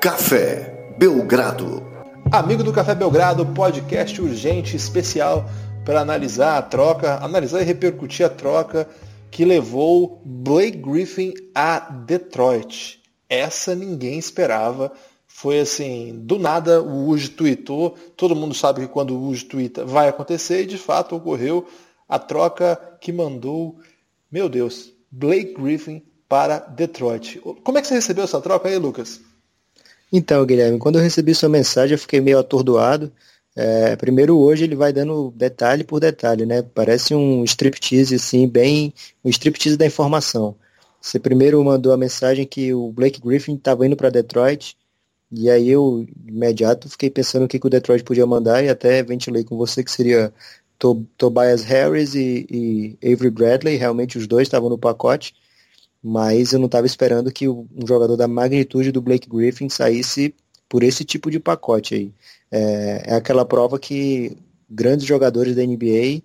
Café Belgrado. Amigo do Café Belgrado, podcast urgente especial para analisar a troca, analisar e repercutir a troca que levou Blake Griffin a Detroit. Essa ninguém esperava. Foi assim, do nada o Uji tweetou. Todo mundo sabe que quando o Uji tweeta vai acontecer e de fato ocorreu a troca que mandou, meu Deus, Blake Griffin para Detroit. Como é que você recebeu essa troca aí, Lucas? Então, Guilherme, quando eu recebi sua mensagem, eu fiquei meio atordoado. É, primeiro, hoje ele vai dando detalhe por detalhe, né? Parece um striptease, assim, bem. um striptease da informação. Você primeiro mandou a mensagem que o Blake Griffin estava indo para Detroit, e aí eu, imediato, fiquei pensando o que, que o Detroit podia mandar, e até ventilei com você que seria Tobias Harris e, e Avery Bradley, realmente os dois estavam no pacote mas eu não estava esperando que um jogador da magnitude do Blake Griffin saísse por esse tipo de pacote aí. É, é aquela prova que grandes jogadores da NBA,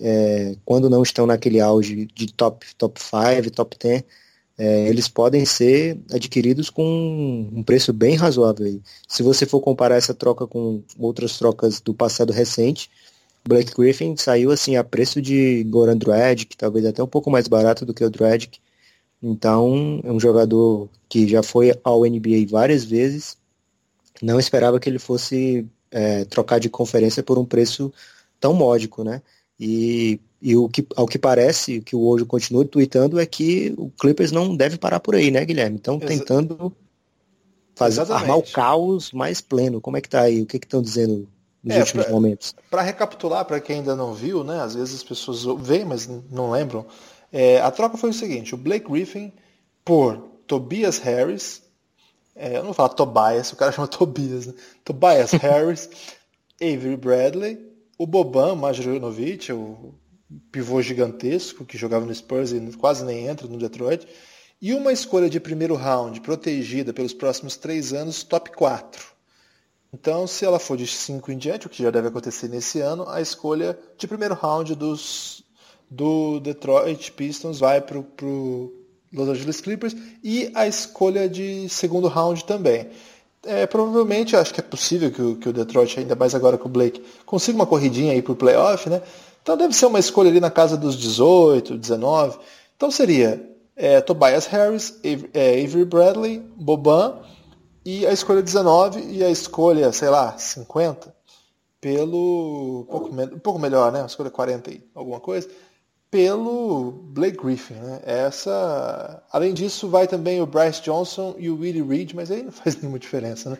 é, quando não estão naquele auge de top, top 5, top 10, é, eles podem ser adquiridos com um preço bem razoável. Aí. Se você for comparar essa troca com outras trocas do passado recente, Blake Griffin saiu assim a preço de Goran Dragic, talvez até um pouco mais barato do que o Dragic, então, é um jogador que já foi ao NBA várias vezes. Não esperava que ele fosse é, trocar de conferência por um preço tão módico, né? E, e o que, ao que parece, que o hoje continua tweetando é que o Clippers não deve parar por aí, né, Guilherme? Então, tentando fazer, armar o caos mais pleno. Como é que tá aí? O que estão dizendo nos é, últimos pra, momentos? Para recapitular, para quem ainda não viu, né? Às vezes as pessoas veem, mas não lembram. É, a troca foi o seguinte: o Blake Griffin por Tobias Harris, é, eu não vou falar Tobias, o cara chama Tobias, né? Tobias Harris, Avery Bradley, o Boban Majorovic, o pivô gigantesco que jogava no Spurs e quase nem entra no Detroit, e uma escolha de primeiro round protegida pelos próximos três anos, top 4. Então, se ela for de 5 em diante, o que já deve acontecer nesse ano, a escolha de primeiro round dos do Detroit Pistons vai para o Los Angeles Clippers e a escolha de segundo round também. É, provavelmente, acho que é possível que o, que o Detroit, ainda mais agora com o Blake, consiga uma corridinha aí para o playoff, né? Então deve ser uma escolha ali na casa dos 18, 19. Então seria é, Tobias Harris, é, Avery Bradley, Boban e a escolha 19 e a escolha, sei lá, 50 pelo. Um pouco, um pouco melhor, né? A escolha 40 e alguma coisa pelo Blake Griffin. Né? Essa, além disso, vai também o Bryce Johnson e o Willie Reed, mas aí não faz nenhuma diferença. Né?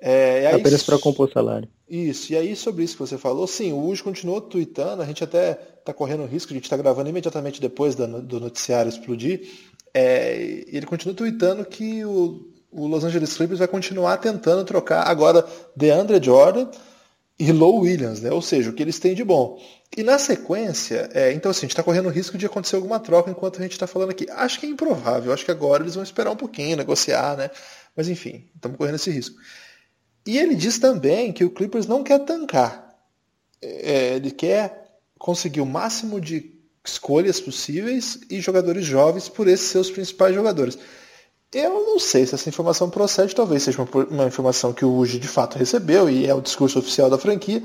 É, aí, Apenas para compor salário. Isso, e aí sobre isso que você falou, sim, o Uj continuou tweetando, a gente até está correndo risco, a gente está gravando imediatamente depois do noticiário explodir, é, ele continua tweetando que o, o Los Angeles Clippers vai continuar tentando trocar agora DeAndre Jordan e Low Williams, né? ou seja, o que eles têm de bom. E na sequência, é, então assim, a gente está correndo o risco de acontecer alguma troca enquanto a gente está falando aqui. Acho que é improvável, acho que agora eles vão esperar um pouquinho, negociar, né? Mas enfim, estamos correndo esse risco. E ele diz também que o Clippers não quer tancar. É, ele quer conseguir o máximo de escolhas possíveis e jogadores jovens por esses seus principais jogadores. Eu não sei se essa informação procede, talvez seja uma, uma informação que o Uji de fato recebeu e é o discurso oficial da franquia,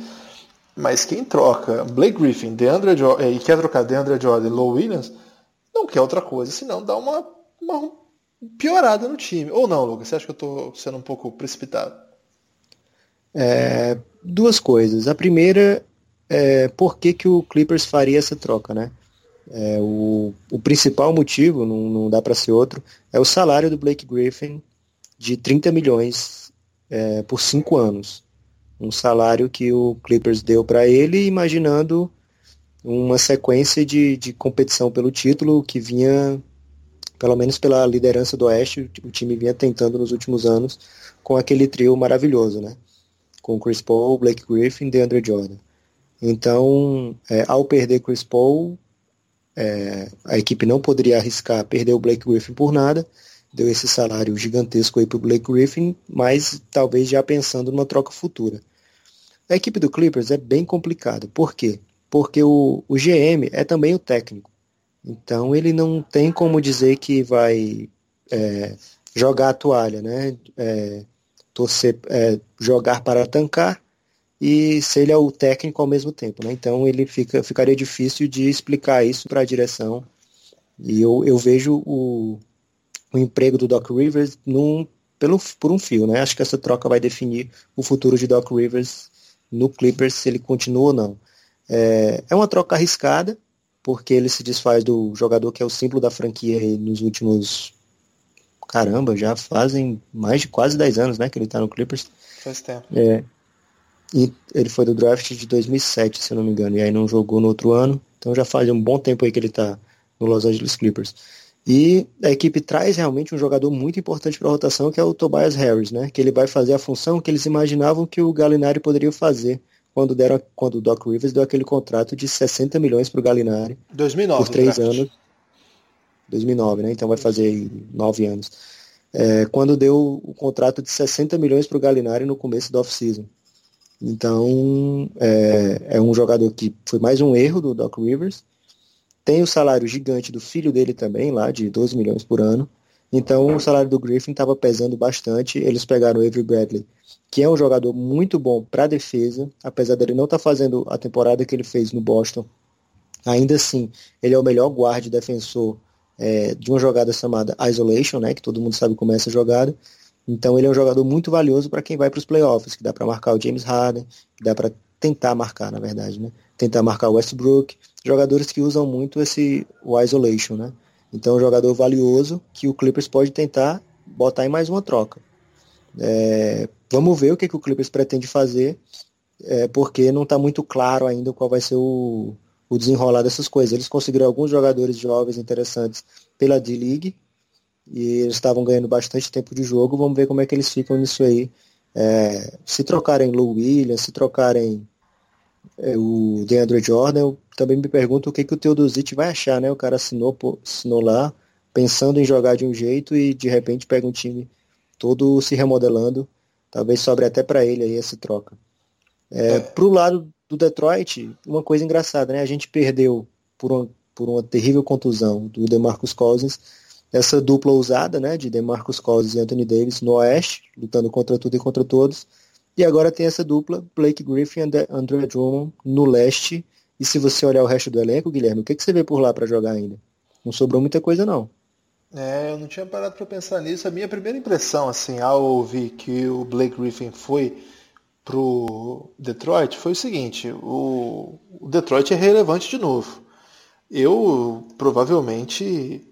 mas quem troca Blake Griffin DeAndre Jordan, e quer trocar DeAndre Jordan e Low Williams, não quer outra coisa, senão dá uma, uma piorada no time. Ou não, Lucas? Você acha que eu estou sendo um pouco precipitado? É, duas coisas. A primeira é por que, que o Clippers faria essa troca, né? É, o, o principal motivo, não, não dá para ser outro, é o salário do Blake Griffin de 30 milhões é, por cinco anos. Um salário que o Clippers deu para ele, imaginando uma sequência de, de competição pelo título que vinha, pelo menos pela liderança do Oeste, o time vinha tentando nos últimos anos com aquele trio maravilhoso, né? Com Chris Paul, Blake Griffin e DeAndre Jordan. Então, é, ao perder Chris Paul, é, a equipe não poderia arriscar perder o Blake Griffin por nada, deu esse salário gigantesco aí para o Blake Griffin, mas talvez já pensando numa troca futura. A equipe do Clippers é bem complicada. Por quê? Porque o, o GM é também o técnico. Então ele não tem como dizer que vai é, jogar a toalha, né? É, torcer, é, jogar para tancar e se ele é o técnico ao mesmo tempo, né? Então ele fica, ficaria difícil de explicar isso para a direção. E eu, eu vejo o, o emprego do Doc Rivers num, pelo, por um fio, né? Acho que essa troca vai definir o futuro de Doc Rivers no Clippers, se ele continua ou não. É, é uma troca arriscada, porque ele se desfaz do jogador que é o símbolo da franquia nos últimos. Caramba, já fazem mais de quase 10 anos, né? Que ele tá no Clippers. Faz tempo. É. E ele foi do draft de 2007, se eu não me engano, e aí não jogou no outro ano. Então já faz um bom tempo aí que ele tá no Los Angeles Clippers. E a equipe traz realmente um jogador muito importante para a rotação, que é o Tobias Harris, né? Que ele vai fazer a função que eles imaginavam que o Galinari poderia fazer quando deram quando o Doc Rivers deu aquele contrato de 60 milhões para o Galinari 2009 por três anos 2009 né então vai fazer nove anos é, quando deu o contrato de 60 milhões para o Galinari no começo do off-season então é, é um jogador que foi mais um erro do Doc Rivers tem o salário gigante do filho dele também, lá de 12 milhões por ano. Então o salário do Griffin estava pesando bastante. Eles pegaram o Avery Bradley, que é um jogador muito bom para defesa, apesar dele não estar tá fazendo a temporada que ele fez no Boston. Ainda assim, ele é o melhor guarde defensor é, de uma jogada chamada Isolation, né, que todo mundo sabe como é essa jogada. Então ele é um jogador muito valioso para quem vai para os playoffs, que dá para marcar o James Harden, que dá para tentar marcar, na verdade, né? Tentar marcar o Westbrook, jogadores que usam muito esse o isolation, né? Então, é um jogador valioso que o Clippers pode tentar botar em mais uma troca. É, vamos ver o que, que o Clippers pretende fazer, é, porque não está muito claro ainda qual vai ser o, o desenrolar dessas coisas. Eles conseguiram alguns jogadores jovens interessantes pela D-League e eles estavam ganhando bastante tempo de jogo. Vamos ver como é que eles ficam nisso aí. É, se trocarem Lou Williams, se trocarem é, o DeAndre Jordan, eu também me pergunto o que, que o Teodosic vai achar, né? O cara assinou, assinou lá, pensando em jogar de um jeito e de repente pega um time todo se remodelando. Talvez sobre até para ele aí essa troca. É, é. Pro lado do Detroit, uma coisa engraçada, né? A gente perdeu por uma, por uma terrível contusão do DeMarcus Cousins, essa dupla ousada, né? De DeMarcus Cousins e Anthony Davis no Oeste, lutando contra tudo e contra todos e agora tem essa dupla, Blake Griffin e André Drummond no leste. E se você olhar o resto do elenco, Guilherme, o que, que você vê por lá para jogar ainda? Não sobrou muita coisa, não. É, eu não tinha parado para pensar nisso. A minha primeira impressão, assim, ao ouvir que o Blake Griffin foi pro Detroit, foi o seguinte: o, o Detroit é relevante de novo. Eu provavelmente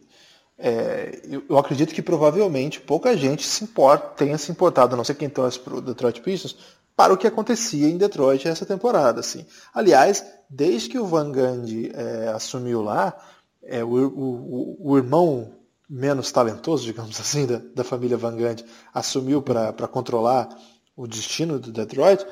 é, eu, eu, acredito que provavelmente pouca gente se importa, tenha se importado, a não sei quem torce para o Detroit Pistons, para o que acontecia em Detroit essa temporada. Assim. Aliás, desde que o Van Gundy é, assumiu lá, é, o, o, o, irmão menos talentoso, digamos assim, da, da família Van Gundy, assumiu para controlar o destino do Detroit,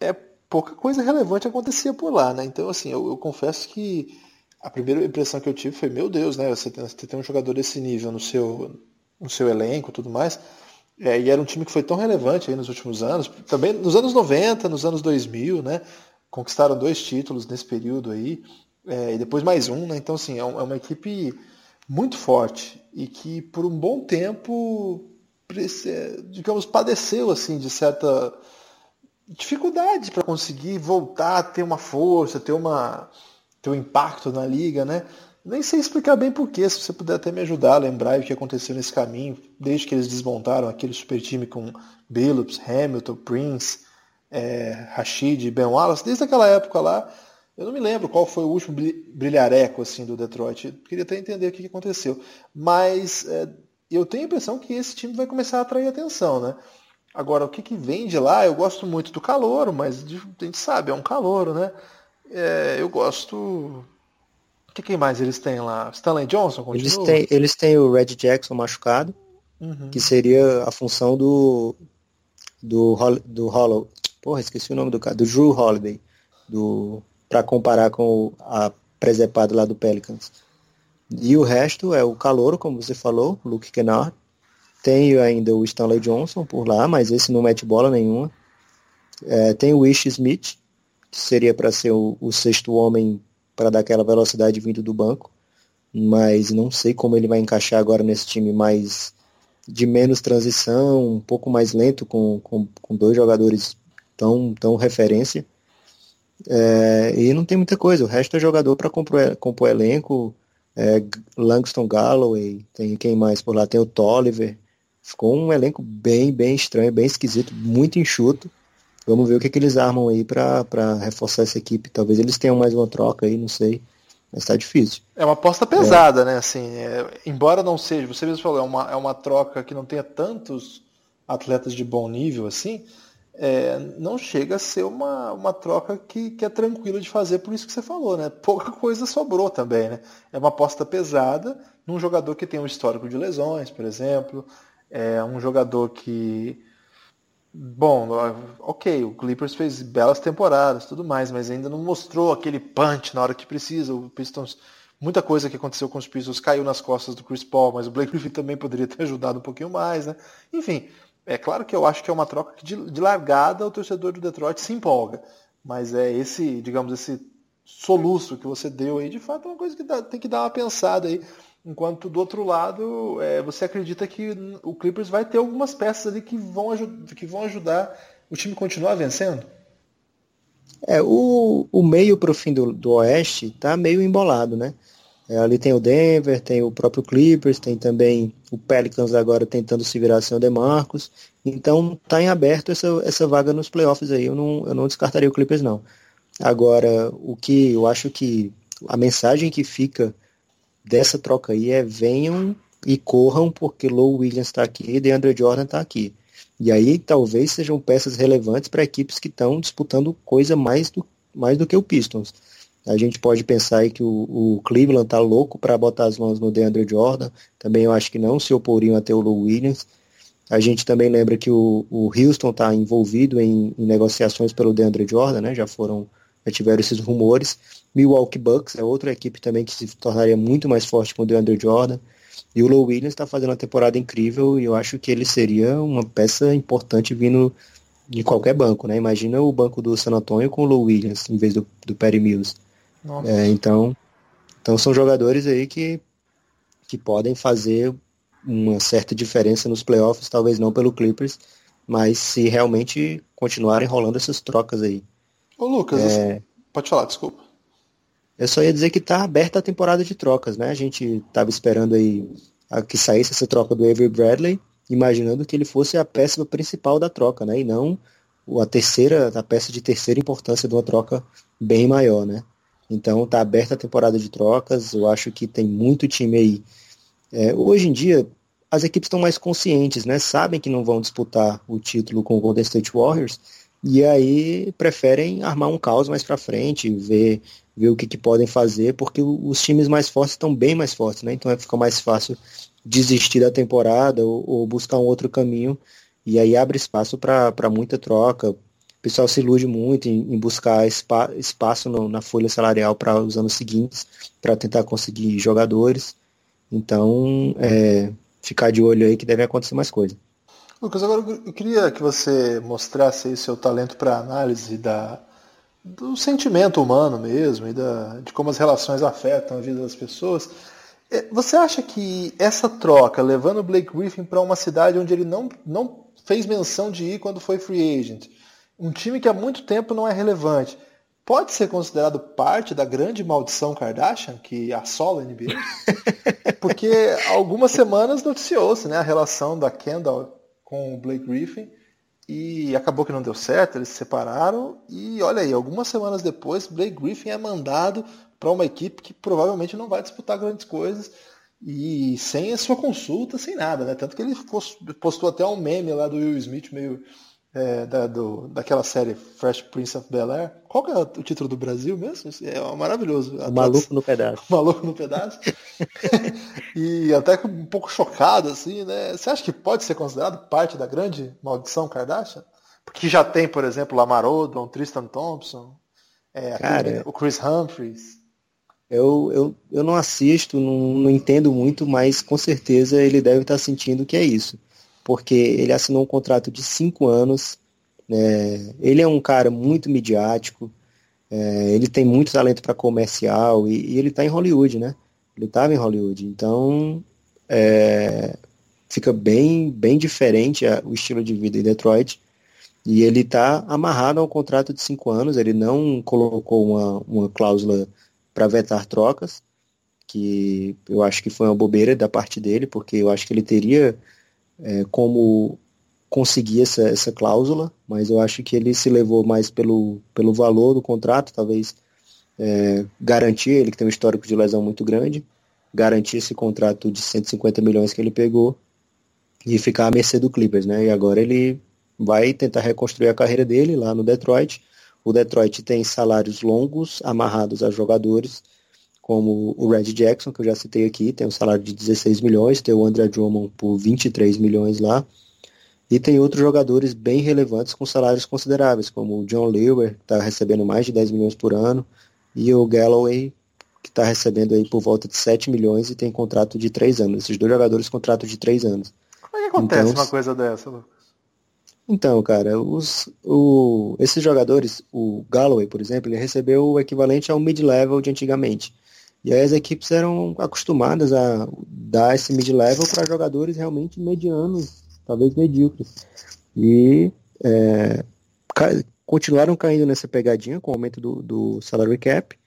é pouca coisa relevante acontecia por lá. Né? Então, assim, eu, eu confesso que a primeira impressão que eu tive foi, meu Deus, né? Você tem, você tem um jogador desse nível no seu, no seu elenco tudo mais. É, e era um time que foi tão relevante aí nos últimos anos, também nos anos 90, nos anos 2000, né? Conquistaram dois títulos nesse período aí, é, e depois mais um, né? Então, assim, é, é uma equipe muito forte e que por um bom tempo, digamos, padeceu, assim, de certa dificuldade para conseguir voltar a ter uma força, ter uma teu impacto na liga, né? Nem sei explicar bem porquê, se você puder até me ajudar a lembrar o que aconteceu nesse caminho, desde que eles desmontaram aquele super time com Billups, Hamilton, Prince, é, Rashid, Ben Wallace, desde aquela época lá, eu não me lembro qual foi o último brilhareco assim do Detroit. Eu queria até entender o que aconteceu. Mas é, eu tenho a impressão que esse time vai começar a atrair atenção, né? Agora, o que, que vem de lá, eu gosto muito do calor, mas a gente sabe, é um calor, né? É, eu gosto. O que, que, mais eles têm lá? Stanley Johnson continua? Eles têm, eles têm o Red Jackson machucado, uhum. que seria a função do do do Hollow. Porra, esqueci o nome do cara, do Drew Holiday, do para comparar com a presepada lá do Pelicans. E o resto é o calouro, como você falou, Luke Kennard. Tem ainda o Stanley Johnson por lá, mas esse não mete bola nenhuma. É, tem o Wish Smith, seria para ser o, o, sexto homem para dar aquela velocidade vindo do banco, mas não sei como ele vai encaixar agora nesse time mais de menos transição, um pouco mais lento com, com, com dois jogadores tão, tão referência. É, e não tem muita coisa, o resto é jogador para compor, compor elenco. É, Langston Galloway, tem quem mais por lá? Tem o Tolliver. Ficou um elenco bem, bem estranho, bem esquisito, muito enxuto. Vamos ver o que, que eles armam aí para reforçar essa equipe. Talvez eles tenham mais uma troca aí, não sei. Mas tá difícil. É uma aposta pesada, é. né? Assim, é, embora não seja, você mesmo falou, é uma, é uma troca que não tenha tantos atletas de bom nível assim, é, não chega a ser uma, uma troca que, que é tranquila de fazer, por isso que você falou, né? Pouca coisa sobrou também, né? É uma aposta pesada num jogador que tem um histórico de lesões, por exemplo, é um jogador que Bom, ok, o Clippers fez belas temporadas, tudo mais, mas ainda não mostrou aquele punch na hora que precisa. O Pistons, muita coisa que aconteceu com os Pistons caiu nas costas do Chris Paul, mas o Blake Griffin também poderia ter ajudado um pouquinho mais, né? Enfim, é claro que eu acho que é uma troca que de, de largada o torcedor do Detroit se empolga, mas é esse, digamos, esse soluço que você deu aí, de fato é uma coisa que dá, tem que dar uma pensada aí Enquanto do outro lado, é, você acredita que o Clippers vai ter algumas peças ali que vão, que vão ajudar o time continuar vencendo? É, o, o meio para o fim do, do Oeste tá meio embolado, né? É, ali tem o Denver, tem o próprio Clippers, tem também o Pelicans agora tentando se virar sem o DeMarcus. Então tá em aberto essa, essa vaga nos playoffs aí. Eu não, eu não descartaria o Clippers não. Agora, o que eu acho que a mensagem que fica dessa troca aí é venham e corram porque Low Williams está aqui e DeAndre Jordan está aqui. E aí talvez sejam peças relevantes para equipes que estão disputando coisa mais do, mais do que o Pistons. A gente pode pensar aí que o, o Cleveland tá louco para botar as mãos no DeAndre Jordan. Também eu acho que não se oporiam até o Low Williams. A gente também lembra que o, o Houston está envolvido em, em, negociações pelo DeAndre Jordan, né? Já foram, já tiveram esses rumores. Milwaukee Bucks é outra equipe também que se tornaria muito mais forte com o DeAndre Jordan. E o Low Williams está fazendo uma temporada incrível e eu acho que ele seria uma peça importante vindo de qualquer banco, né? Imagina o banco do San Antonio com o Low Williams em vez do, do Perry Mills. É, então, então são jogadores aí que, que podem fazer uma certa diferença nos playoffs, talvez não pelo Clippers, mas se realmente continuarem rolando essas trocas aí. Ô Lucas, é... pode falar, desculpa. Eu só ia dizer que está aberta a temporada de trocas, né? A gente estava esperando aí a que saísse essa troca do Avery Bradley, imaginando que ele fosse a peça principal da troca, né? E não a terceira, a peça de terceira importância de uma troca bem maior, né? Então está aberta a temporada de trocas. Eu acho que tem muito time aí. É, hoje em dia as equipes estão mais conscientes, né? Sabem que não vão disputar o título com o Golden State Warriors e aí preferem armar um caos mais para frente, ver ver o que, que podem fazer, porque os times mais fortes estão bem mais fortes, né? Então é fica mais fácil desistir da temporada ou, ou buscar um outro caminho e aí abre espaço para muita troca. O pessoal se ilude muito em, em buscar espa, espaço no, na folha salarial para os anos seguintes, para tentar conseguir jogadores. Então, é, ficar de olho aí que deve acontecer mais coisa. Lucas, agora eu queria que você mostrasse aí seu talento para análise da, do sentimento humano mesmo e da, de como as relações afetam a vida das pessoas. É, você acha que essa troca, levando o Blake Griffin para uma cidade onde ele não, não fez menção de ir quando foi free agent, um time que há muito tempo não é relevante, pode ser considerado parte da grande maldição Kardashian que assola a NBA? Porque algumas semanas noticiou-se né, a relação da Kendall com o Blake Griffin e acabou que não deu certo, eles se separaram e olha aí, algumas semanas depois, Blake Griffin é mandado para uma equipe que provavelmente não vai disputar grandes coisas e sem a sua consulta, sem nada, né? Tanto que ele postou até um meme lá do Will Smith meio é, da, do, daquela série Fresh Prince of Bel Air. Qual que é o título do Brasil mesmo? É maravilhoso. Maluco no Pedaço. Maluco no Pedaço. e até um pouco chocado, assim, né? Você acha que pode ser considerado parte da grande maldição Kardashian? Porque já tem, por exemplo, Lamar Odom, Tristan Thompson, é, Cara, o Chris Humphries. Eu, eu, eu não assisto, não, não entendo muito, mas com certeza ele deve estar sentindo que é isso porque ele assinou um contrato de cinco anos. É, ele é um cara muito midiático, é, ele tem muito talento para comercial e, e ele está em Hollywood, né? Ele estava em Hollywood. Então, é, fica bem, bem diferente o estilo de vida em Detroit. E ele está amarrado a um contrato de cinco anos, ele não colocou uma, uma cláusula para vetar trocas, que eu acho que foi uma bobeira da parte dele, porque eu acho que ele teria é, como conseguir essa, essa cláusula, mas eu acho que ele se levou mais pelo, pelo valor do contrato, talvez é, garantir, ele que tem um histórico de lesão muito grande, garantir esse contrato de 150 milhões que ele pegou e ficar à mercê do Clippers, né? E agora ele vai tentar reconstruir a carreira dele lá no Detroit. O Detroit tem salários longos amarrados a jogadores, como o Red Jackson, que eu já citei aqui, tem um salário de 16 milhões, tem o André Drummond por 23 milhões lá. E tem outros jogadores bem relevantes com salários consideráveis, como o John Lewer, que está recebendo mais de 10 milhões por ano, e o Galloway, que está recebendo aí por volta de 7 milhões e tem contrato de 3 anos. Esses dois jogadores, contrato de 3 anos. Como é que acontece então, uma coisa dessa, Lucas? Então, cara, os, o, esses jogadores, o Galloway, por exemplo, ele recebeu o equivalente ao mid-level de antigamente. E aí as equipes eram acostumadas a dar esse mid-level para jogadores realmente medianos, talvez medíocres. E é, continuaram caindo nessa pegadinha com o aumento do, do salary cap.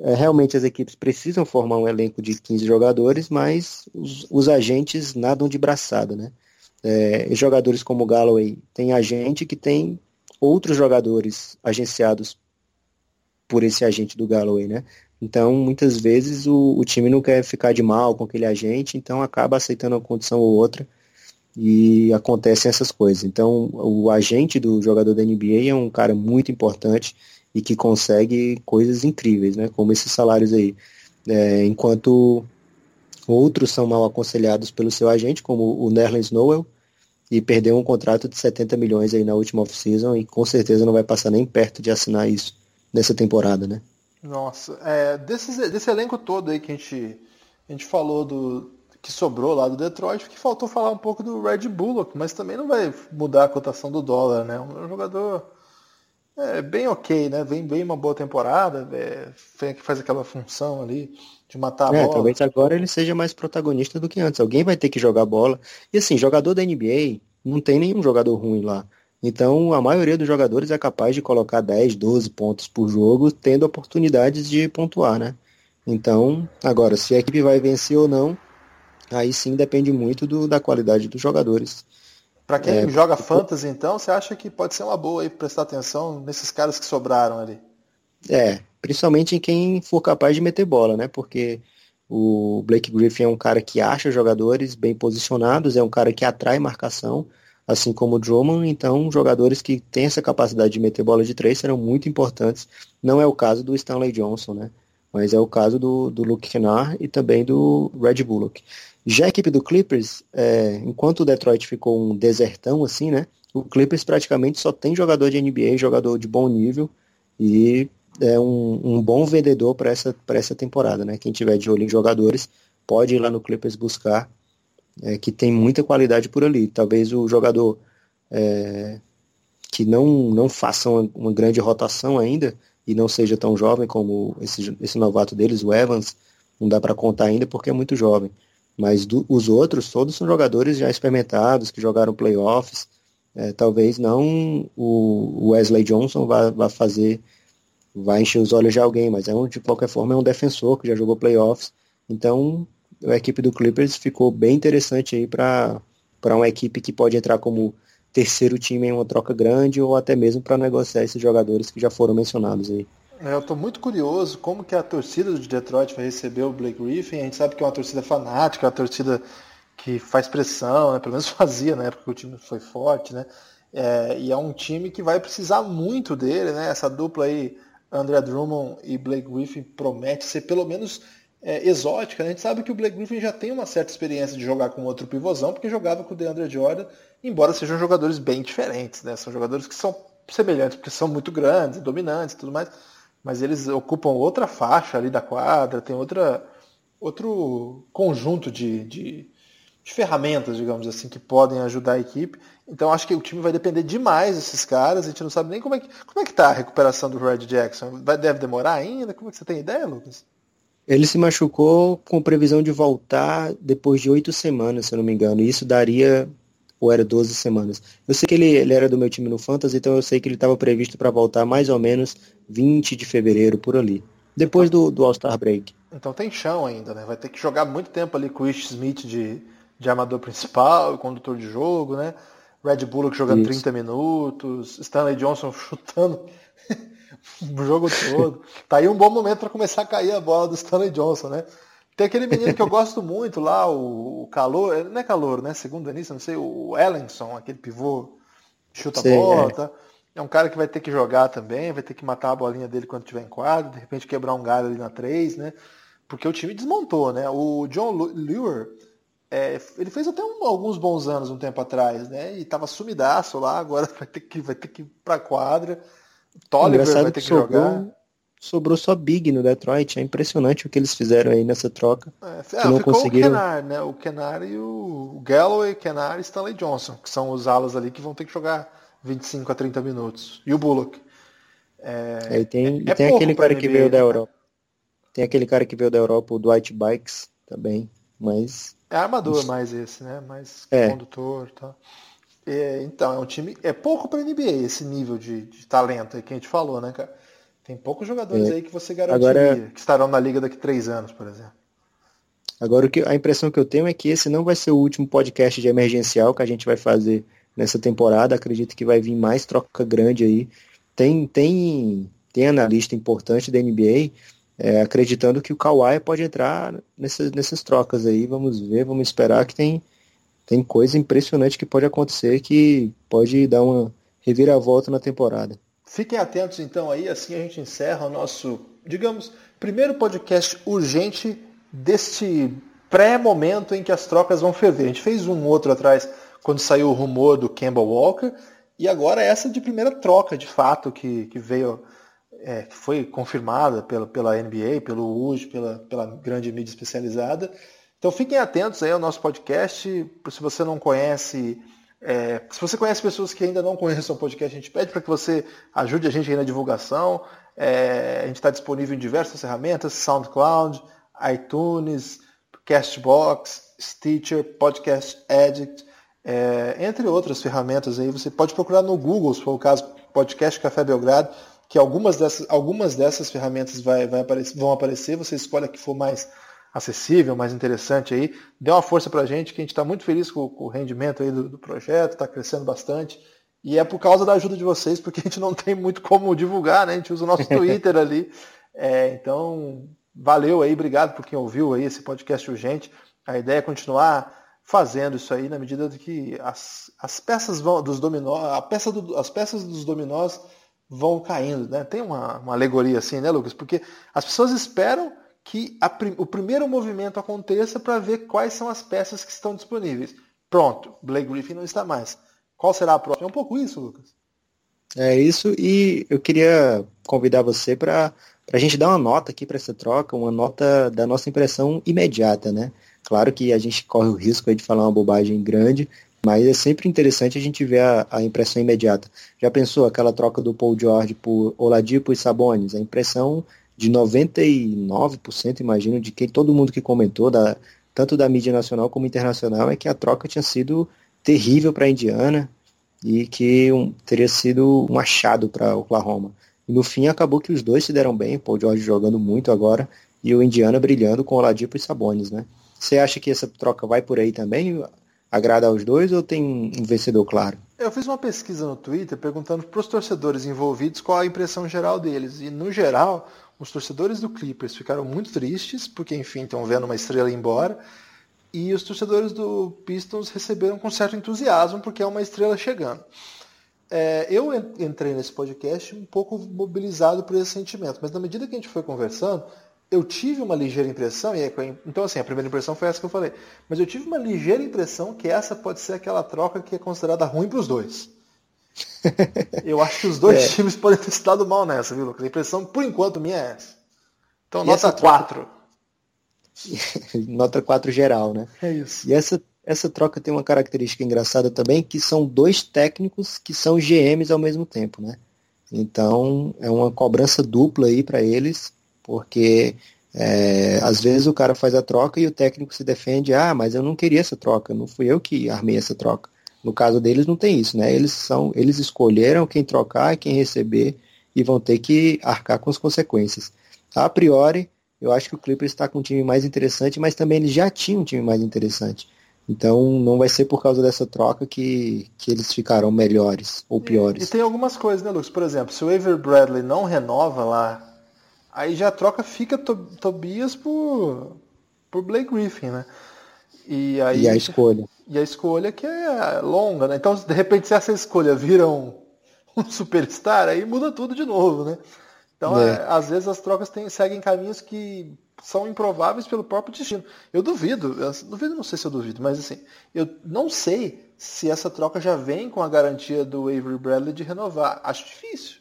É, realmente as equipes precisam formar um elenco de 15 jogadores, mas os, os agentes nadam de braçada, né? É, jogadores como o Galloway tem agente que tem outros jogadores agenciados por esse agente do Galloway, né? Então, muitas vezes o, o time não quer ficar de mal com aquele agente, então acaba aceitando uma condição ou outra e acontecem essas coisas. Então, o agente do jogador da NBA é um cara muito importante e que consegue coisas incríveis, né? Como esses salários aí. É, enquanto outros são mal aconselhados pelo seu agente, como o Nerlens Noel, e perdeu um contrato de 70 milhões aí na última off-season e com certeza não vai passar nem perto de assinar isso nessa temporada, né? Nossa, é, desse, desse elenco todo aí que a gente, a gente falou do, que sobrou lá do Detroit, que faltou falar um pouco do Red Bullock, mas também não vai mudar a cotação do dólar, né? Um jogador é, bem ok, né? Vem bem uma boa temporada, é, faz aquela função ali de matar a é, bola. Talvez agora ele seja mais protagonista do que antes. Alguém vai ter que jogar bola. E assim, jogador da NBA, não tem nenhum jogador ruim lá. Então a maioria dos jogadores é capaz de colocar 10, 12 pontos por jogo, tendo oportunidades de pontuar, né? Então, agora, se a equipe vai vencer ou não, aí sim depende muito do, da qualidade dos jogadores. Para quem é, joga fantasy, então, você acha que pode ser uma boa aí prestar atenção nesses caras que sobraram ali? É, principalmente em quem for capaz de meter bola, né? Porque o Blake Griffin é um cara que acha jogadores bem posicionados, é um cara que atrai marcação, assim como o Drummond, então jogadores que têm essa capacidade de meter bola de três serão muito importantes. Não é o caso do Stanley Johnson, né? Mas é o caso do, do Luke Kennard e também do Red Bullock. Já a equipe do Clippers, é, enquanto o Detroit ficou um desertão assim, né? O Clippers praticamente só tem jogador de NBA, jogador de bom nível e é um, um bom vendedor para essa, essa temporada, né? Quem tiver de olho em jogadores pode ir lá no Clippers buscar, é, que tem muita qualidade por ali. Talvez o jogador é, que não, não faça uma, uma, grande rotação ainda e não seja tão jovem como esse, esse novato deles, o Evans, não dá para contar ainda porque é muito jovem. Mas do, os outros, todos são jogadores já experimentados, que jogaram playoffs. É, talvez não o Wesley Johnson vá, vá fazer, vai encher os olhos de alguém, mas é um, de qualquer forma é um defensor que já jogou playoffs. Então a equipe do Clippers ficou bem interessante aí para uma equipe que pode entrar como terceiro time em uma troca grande ou até mesmo para negociar esses jogadores que já foram mencionados aí. É, eu estou muito curioso como que a torcida de Detroit vai receber o Blake Griffin. A gente sabe que é uma torcida fanática, uma torcida que faz pressão, né? pelo menos fazia na época que o time foi forte, né? É, e é um time que vai precisar muito dele, né? Essa dupla aí, André Drummond e Blake Griffin, promete ser pelo menos é, exótica. Né? A gente sabe que o Blake Griffin já tem uma certa experiência de jogar com outro pivôzão, porque jogava com o DeAndre Jordan, embora sejam jogadores bem diferentes, né? São jogadores que são semelhantes, porque são muito grandes, dominantes e tudo mais mas eles ocupam outra faixa ali da quadra, tem outra, outro conjunto de, de, de, ferramentas, digamos assim, que podem ajudar a equipe. Então acho que o time vai depender demais desses caras, a gente não sabe nem como é que como é que tá a recuperação do Red Jackson. Vai, deve demorar ainda? Como é que você tem ideia, Lucas? Ele se machucou com previsão de voltar depois de oito semanas, se eu não me engano. E isso daria, ou era 12 semanas. Eu sei que ele, ele era do meu time no Fantasy, então eu sei que ele estava previsto para voltar mais ou menos 20 de fevereiro, por ali. Depois do, do All-Star Break. Então tem chão ainda, né? Vai ter que jogar muito tempo ali com o Ish Smith de, de armador principal, condutor de jogo, né? Red Bullock jogando Isso. 30 minutos, Stanley Johnson chutando o jogo todo. Tá aí um bom momento para começar a cair a bola do Stanley Johnson, né? Tem aquele menino que eu gosto muito lá, o, o Calor, não é Calor, né? Segundo início, não sei, o Ellenson, aquele pivô, chuta Sim, a bola, é. tá? É um cara que vai ter que jogar também, vai ter que matar a bolinha dele quando tiver em quadro, de repente quebrar um galho ali na 3, né? Porque o time desmontou, né? O John Lure, é, ele fez até um, alguns bons anos um tempo atrás, né? E tava sumidaço lá, agora vai ter que, vai ter que ir pra quadra. Tolliver vai ter que, que sobrou, jogar. Sobrou só Big no Detroit. É impressionante o que eles fizeram aí nessa troca. É, que ah, não conseguiram... o Kenar, né? O Kenar e o Galloway, Kenar e Stanley Johnson, que são os alas ali que vão ter que jogar 25 a 30 minutos. E o Bullock. É, é, e tem, é, tem aquele cara NBA, que veio da né? Europa. Tem aquele cara que veio da Europa, o Dwight Bikes, também. Mas. É armador mais esse, né? Mais é. condutor tá? É, então, é um time. É pouco para NBA esse nível de, de talento aí que a gente falou, né, cara? Tem poucos jogadores é. aí que você garantiria Agora, que estarão na liga daqui a três anos, por exemplo. Agora, o que, a impressão que eu tenho é que esse não vai ser o último podcast de emergencial que a gente vai fazer nessa temporada. Acredito que vai vir mais troca grande aí. Tem, tem, tem analista importante da NBA é, acreditando que o Kawhi pode entrar nessas, nessas trocas aí. Vamos ver, vamos esperar que tem, tem coisa impressionante que pode acontecer que pode dar uma reviravolta na temporada. Fiquem atentos então aí, assim a gente encerra o nosso, digamos, primeiro podcast urgente deste pré-momento em que as trocas vão ferver. A gente fez um outro atrás quando saiu o rumor do Campbell Walker e agora essa de primeira troca de fato que, que veio é, foi confirmada pela, pela NBA, pelo UJ, pela, pela grande mídia especializada. Então fiquem atentos aí ao nosso podcast. Se você não conhece, é, se você conhece pessoas que ainda não conhecem o podcast, a gente pede para que você ajude a gente aí na divulgação. É, a gente está disponível em diversas ferramentas, SoundCloud, iTunes, Castbox, Stitcher, Podcast Addict, é, entre outras ferramentas aí. Você pode procurar no Google, se for o caso, Podcast Café Belgrado que algumas dessas, algumas dessas ferramentas vai, vai aparecer, vão aparecer, você escolhe a que for mais acessível, mais interessante aí. Dê uma força para a gente, que a gente está muito feliz com, com, o rendimento aí do, do projeto, está crescendo bastante. E é por causa da ajuda de vocês, porque a gente não tem muito como divulgar, né? A gente usa o nosso Twitter ali. É, então, valeu aí, obrigado por quem ouviu aí esse podcast urgente. A ideia é continuar fazendo isso aí na medida de que as, as peças vão, dos dominós, a peça do, as peças dos dominós vão caindo. Né? Tem uma, uma alegoria assim, né, Lucas? Porque as pessoas esperam que a, o primeiro movimento aconteça para ver quais são as peças que estão disponíveis. Pronto, Blake Griffin não está mais. Qual será a próxima? É um pouco isso, Lucas. É isso, e eu queria convidar você para a gente dar uma nota aqui para essa troca, uma nota da nossa impressão imediata, né? Claro que a gente corre o risco de falar uma bobagem grande, mas é sempre interessante a gente ver a, a, impressão imediata. Já pensou aquela troca do Paul George por Oladipo e Sabonis? A impressão de 99%, imagino, de que todo mundo que comentou, da, tanto da mídia nacional como internacional, é que a troca tinha sido terrível para a Indiana e que um, teria sido um achado para Oklahoma. E no fim acabou que os dois se deram bem, Paul George jogando muito agora e o Indiana brilhando com Oladipo e Sabonis, né? Você acha que essa troca vai por aí também? agrada aos dois ou tem um vencedor claro? Eu fiz uma pesquisa no Twitter perguntando para os torcedores envolvidos qual a impressão geral deles. E, no geral, os torcedores do Clippers ficaram muito tristes, porque, enfim, estão vendo uma estrela embora. E os torcedores do Pistons receberam com certo entusiasmo, porque é uma estrela chegando. É, eu entrei nesse podcast um pouco mobilizado por esse sentimento, mas na medida que a gente foi conversando, eu tive uma ligeira impressão, e é, então assim, a primeira impressão foi essa que eu falei, mas eu tive uma ligeira impressão que essa pode ser aquela troca que é considerada ruim para os dois. Eu acho que os dois é. times podem ter se dado mal nessa, viu, Lucas? A impressão, por enquanto, minha é essa. Então, e nota 4. nota 4 geral, né? É isso. E essa, essa troca tem uma característica engraçada também, que são dois técnicos que são GMs ao mesmo tempo, né? Então, é uma cobrança dupla aí para eles porque É, às vezes o cara faz a troca e o técnico se defende, ah, mas eu não queria essa troca, não fui eu que armei essa troca. No caso deles não tem isso, né? Eles são, eles escolheram quem trocar, quem receber e vão ter que arcar com as consequências. A priori, eu acho que o Clippers está com um time mais interessante, mas também eles já tinham um time mais interessante. Então não vai ser por causa dessa troca que, que eles ficarão melhores ou piores. E, e tem algumas coisas, né, Lucas? Por exemplo, se o Avery Bradley não renova lá Aí já a troca fica Tobias por, por Blake Griffin, né? E, aí, e a escolha. E a escolha que é longa, né? Então, de repente, se essa escolha vira um, um superstar, aí muda tudo de novo, né? Então, é. É, às vezes as trocas tem, seguem caminhos que são improváveis pelo próprio destino. Eu duvido, eu duvido, não sei se eu duvido, mas assim, eu não sei se essa troca já vem com a garantia do Avery Bradley de renovar. Acho difícil.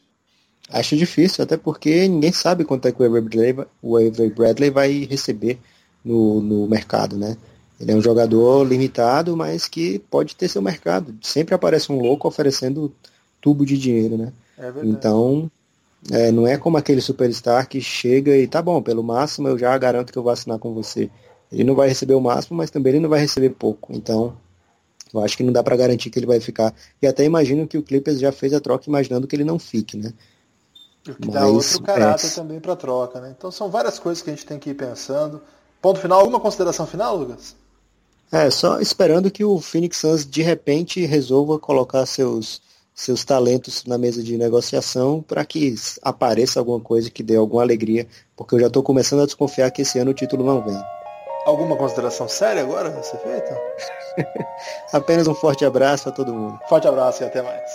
Acho difícil, até porque ninguém sabe quanto é que o Avery Bradley, o Avery Bradley vai receber no, no mercado, né? Ele é um jogador limitado, mas que pode ter seu mercado. Sempre aparece um louco oferecendo tubo de dinheiro, né? É então, é, não é como aquele superstar que chega e tá bom, pelo máximo eu já garanto que eu vou assinar com você. Ele não vai receber o máximo, mas também ele não vai receber pouco. Então, eu acho que não dá para garantir que ele vai ficar. E até imagino que o Clippers já fez a troca imaginando que ele não fique, né? O que Mas, dá outro caráter é. também para troca, né? Então são várias coisas que a gente tem que ir pensando. Ponto final, alguma consideração final, Lucas? É, só esperando que o Phoenix Suns de repente resolva colocar seus, seus talentos na mesa de negociação para que apareça alguma coisa que dê alguma alegria, porque eu já estou começando a desconfiar que esse ano o título não vem. Alguma consideração séria agora a ser feita? Apenas um forte abraço a todo mundo. Forte abraço e até mais.